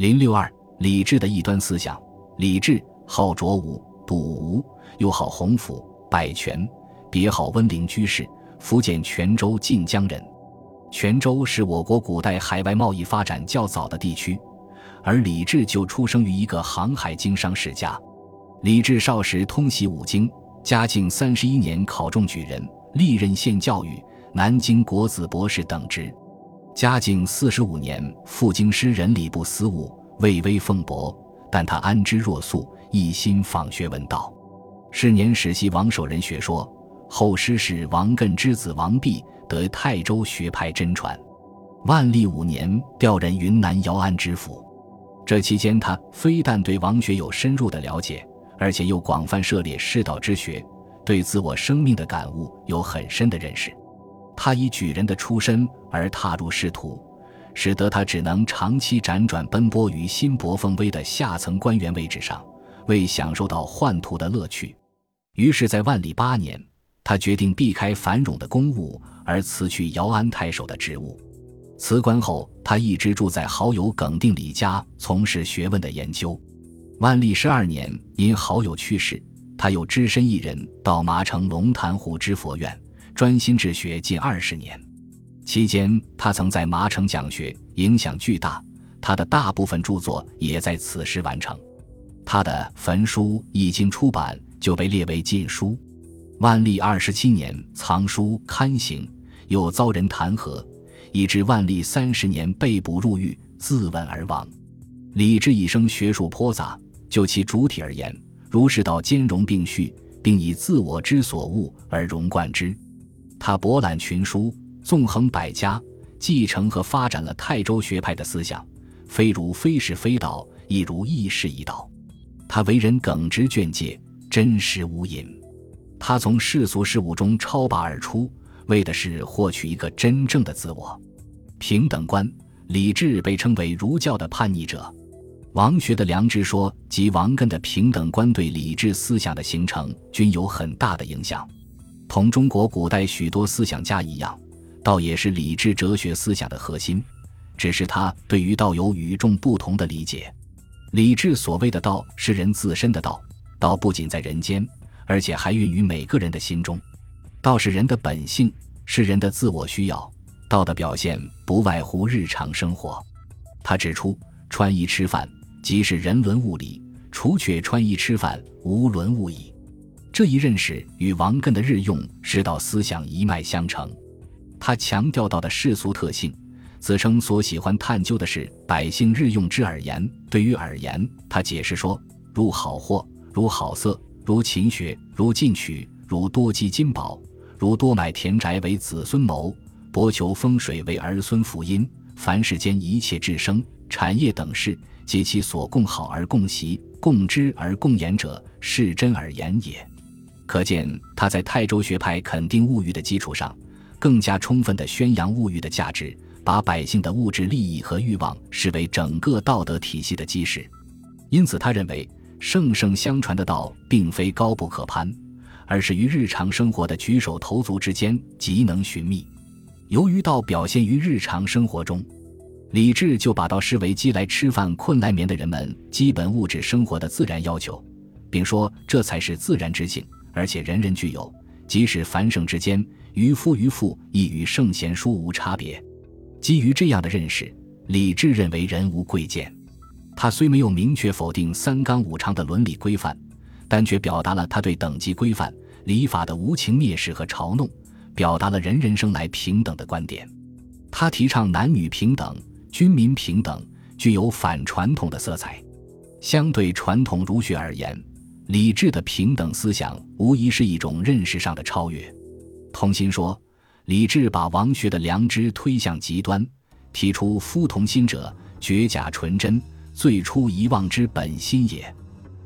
零六二，李治的异端思想。李治号卓武，笃吴，又好洪府、百泉，别号温陵居士，福建泉州晋江人。泉州是我国古代海外贸易发展较早的地区，而李治就出生于一个航海经商世家。李治少时通习五经，嘉靖三十一年考中举人，历任县教育、南京国子博士等职。嘉靖四十五年赴京师人礼部司务，位微俸薄，但他安之若素，一心访学问道。是年始习王守仁学说，后师事王艮之子王弼得泰州学派真传。万历五年调任云南姚安知府，这期间他非但对王学有深入的了解，而且又广泛涉猎世道之学，对自我生命的感悟有很深的认识。他以举人的出身而踏入仕途，使得他只能长期辗转奔波于新薄奉威的下层官员位置上，未享受到宦途的乐趣。于是，在万历八年，他决定避开繁荣的公务，而辞去姚安太守的职务。辞官后，他一直住在好友耿定礼家，从事学问的研究。万历十二年，因好友去世，他又只身一人到麻城龙潭湖知佛院。专心治学近二十年，期间他曾在麻城讲学，影响巨大。他的大部分著作也在此时完成。他的焚书一经出版就被列为禁书。万历二十七年藏书刊行，又遭人弹劾，以致万历三十年被捕入狱，自刎而亡。李治一生学术颇杂，就其主体而言，儒释道兼容并蓄，并以自我之所恶而融贯之。他博览群书，纵横百家，继承和发展了泰州学派的思想，非儒非是非道，亦如亦是亦道。他为人耿直狷介，真实无隐。他从世俗事物中超拔而出，为的是获取一个真正的自我。平等观，李治被称为儒教的叛逆者。王学的良知说及王艮的平等观对李治思想的形成均有很大的影响。同中国古代许多思想家一样，道也是理智哲学思想的核心，只是他对于道有与众不同的理解。理智所谓的道是人自身的道，道不仅在人间，而且还孕于每个人的心中。道是人的本性，是人的自我需要。道的表现不外乎日常生活。他指出，穿衣吃饭即是人伦物理，除却穿衣吃饭，无伦物矣。这一认识与王艮的日用世道思想一脉相承。他强调到的世俗特性，子称所喜欢探究的是百姓日用之耳言。对于耳言，他解释说：如好货，如好色，如勤学，如进取，如多积金宝，如多买田宅为子孙谋，博求风水为儿孙福荫。凡世间一切治生、产业等事，皆其所共好而共习、共知而共言者，是真耳言也。可见他在泰州学派肯定物欲的基础上，更加充分地宣扬物欲的价值，把百姓的物质利益和欲望视为整个道德体系的基石。因此，他认为圣圣相传的道并非高不可攀，而是于日常生活的举手投足之间极能寻觅。由于道表现于日常生活中，李治就把道视为饥来吃饭、困来眠的人们基本物质生活的自然要求，并说这才是自然之性。而且人人具有，即使凡圣之间，渔夫渔妇亦与圣贤书无差别。基于这样的认识，李治认为人无贵贱。他虽没有明确否定三纲五常的伦理规范，但却表达了他对等级规范、礼法的无情蔑视和嘲弄，表达了人人生来平等的观点。他提倡男女平等、军民平等，具有反传统的色彩。相对传统儒学而言，理智的平等思想无疑是一种认识上的超越。同心说，李治把王学的良知推向极端，提出“夫同心者，绝假纯真，最初遗忘之本心也”。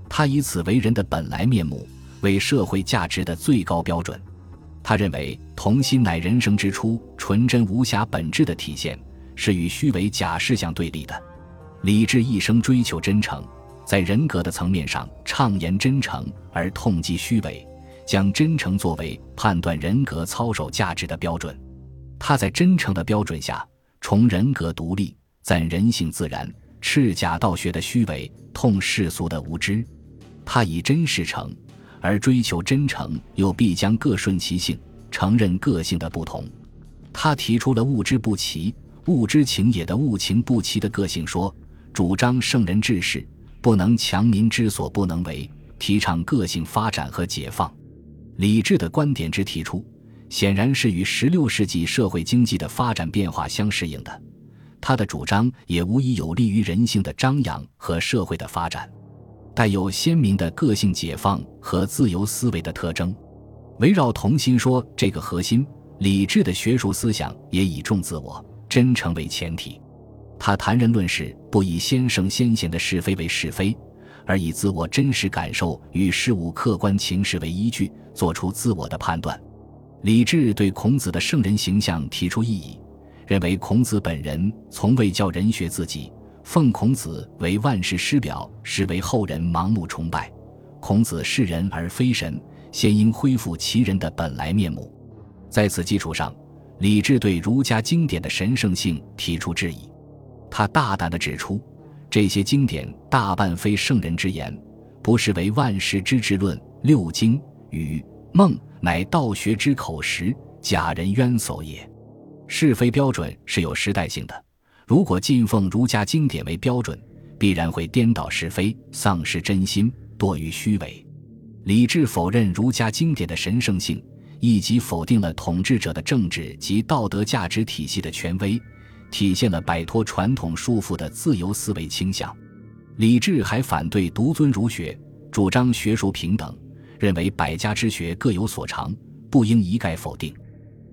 他以此为人的本来面目，为社会价值的最高标准。他认为，同心乃人生之初纯真无瑕本质的体现，是与虚伪假事相对立的。李治一生追求真诚。在人格的层面上，畅言真诚而痛击虚伪，将真诚作为判断人格操守价值的标准。他在真诚的标准下，崇人格独立，赞人性自然，斥假道学的虚伪，痛世俗的无知。他以真事诚，而追求真诚，又必将各顺其性，承认个性的不同。他提出了物之不齐，物之情也的物情不齐的个性说，主张圣人治世不能强民之所不能为，提倡个性发展和解放。李治的观点之提出，显然是与十六世纪社会经济的发展变化相适应的。他的主张也无疑有利于人性的张扬和社会的发展，带有鲜明的个性解放和自由思维的特征。围绕同心说这个核心，李治的学术思想也以重自我、真诚为前提。他谈人论事，不以先圣先贤的是非为是非。而以自我真实感受与事物客观情势为依据，做出自我的判断。李治对孔子的圣人形象提出异议，认为孔子本人从未教人学自己，奉孔子为万世师表，是为后人盲目崇拜。孔子是人而非神，先应恢复其人的本来面目。在此基础上，李治对儒家经典的神圣性提出质疑。他大胆地指出。这些经典大半非圣人之言，不是为万世之治论。六经与孟乃道学之口实，假人冤所也。是非标准是有时代性的，如果敬奉儒家经典为标准，必然会颠倒是非，丧失真心，多于虚伪。李治否认儒家经典的神圣性，以及否定了统治者的政治及道德价值体系的权威。体现了摆脱传统束缚的自由思维倾向。李治还反对独尊儒学，主张学术平等，认为百家之学各有所长，不应一概否定。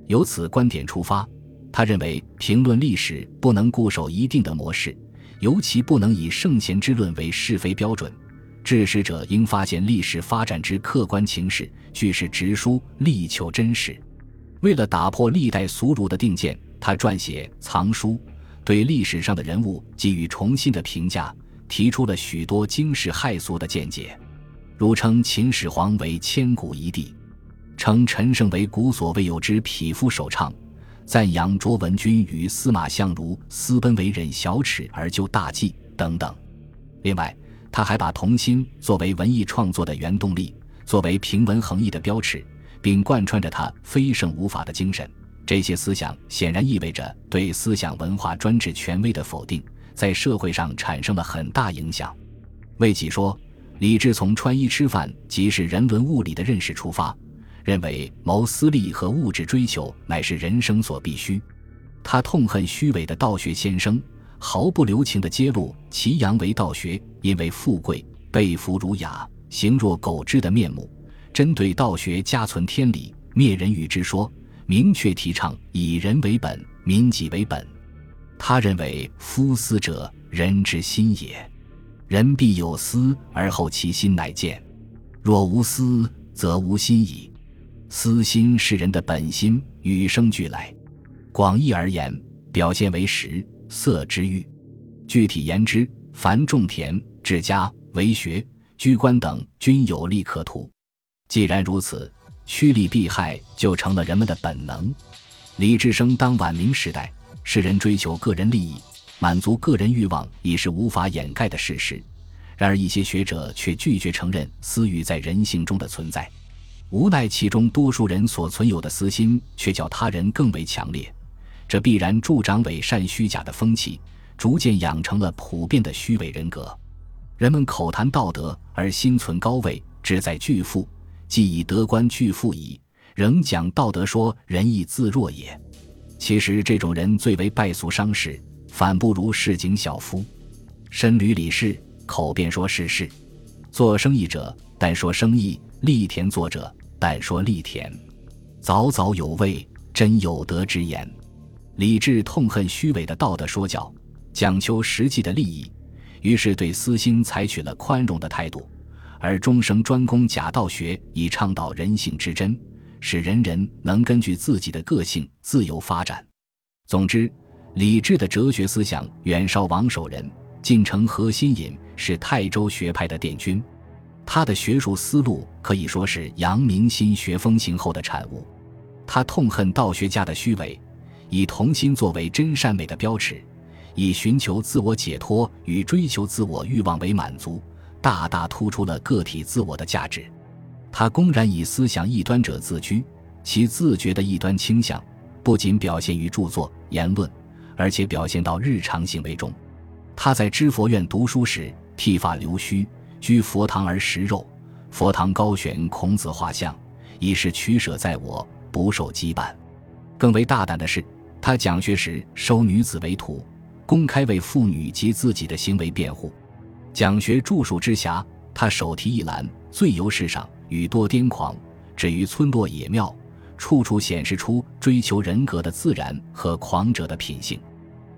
由此观点出发，他认为评论历史不能固守一定的模式，尤其不能以圣贤之论为是非标准。治史者应发现历史发展之客观情势，据实直书，力求真实。为了打破历代俗儒的定见。他撰写藏书，对历史上的人物给予重新的评价，提出了许多惊世骇俗的见解，如称秦始皇为千古一帝，称陈胜为古所未有之匹夫首倡，赞扬卓文君与司马相如私奔为忍小耻而就大计等等。另外，他还把童心作为文艺创作的原动力，作为平文横溢的标尺，并贯穿着他非圣无法的精神。这些思想显然意味着对思想文化专制权威的否定，在社会上产生了很大影响。魏己说：“李治从穿衣吃饭即是人伦物理的认识出发，认为谋私利和物质追求乃是人生所必须。他痛恨虚伪的道学先生，毫不留情地揭露其阳为道学因为富贵被俘儒雅，形若狗彘的面目，针对道学家存天理灭人欲之说。”明确提倡以人为本，民己为本。他认为夫思者，人之心也。人必有思，而后其心乃见。若无思，则无心矣。私心是人的本心，与生俱来。广义而言，表现为食色之欲；具体言之，凡种田、治家、为学、居官等，均有利可图。既然如此。趋利避害就成了人们的本能。李志生当晚明时代，世人追求个人利益，满足个人欲望已是无法掩盖的事实。然而，一些学者却拒绝承认私欲在人性中的存在，无奈其中多数人所存有的私心却较他人更为强烈，这必然助长伪善虚假的风气，逐渐养成了普遍的虚伪人格。人们口谈道德，而心存高位，志在巨富。既以德官巨富矣，仍讲道德说仁义自若也。其实这种人最为败俗伤世，反不如市井小夫。身履礼事，口便说世事；做生意者，但说生意；立田作者，但说立田。早早有位，真有德之言。李治痛恨虚伪的道德说教，讲求实际的利益，于是对私心采取了宽容的态度。而终生专攻假道学，以倡导人性之真，使人人能根据自己的个性自由发展。总之，李治的哲学思想远绍王守仁，晋承何心隐是泰州学派的殿军。他的学术思路可以说是阳明心学风行后的产物。他痛恨道学家的虚伪，以童心作为真善美的标尺，以寻求自我解脱与追求自我欲望为满足，大大突出了个体自我的价值。他公然以思想异端者自居，其自觉的异端倾向不仅表现于著作言论，而且表现到日常行为中。他在知佛院读书时，剃发留须，居佛堂而食肉，佛堂高悬孔子画像，以示取舍在我，不受羁绊。更为大胆的是，他讲学时收女子为徒，公开为妇女及自己的行为辩护。讲学著述之暇，他手提一篮，醉游世上。语多癫狂，至于村落野庙，处处显示出追求人格的自然和狂者的品性。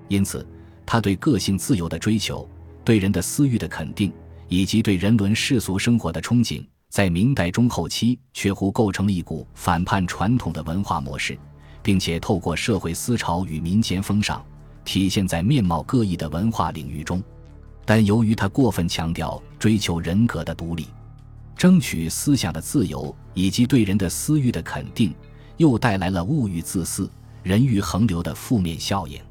因此，他对个性自由的追求、对人的私欲的肯定，以及对人伦世俗生活的憧憬，在明代中后期却乎构成了一股反叛传统的文化模式，并且透过社会思潮与民间风尚，体现在面貌各异的文化领域中。但由于他过分强调追求人格的独立。争取思想的自由以及对人的私欲的肯定，又带来了物欲自私、人欲横流的负面效应。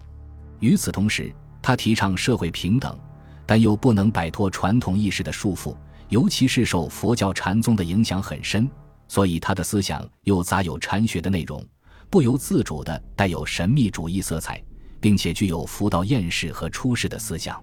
与此同时，他提倡社会平等，但又不能摆脱传统意识的束缚，尤其是受佛教禅宗的影响很深，所以他的思想又杂有禅学的内容，不由自主地带有神秘主义色彩，并且具有佛道厌世和出世的思想。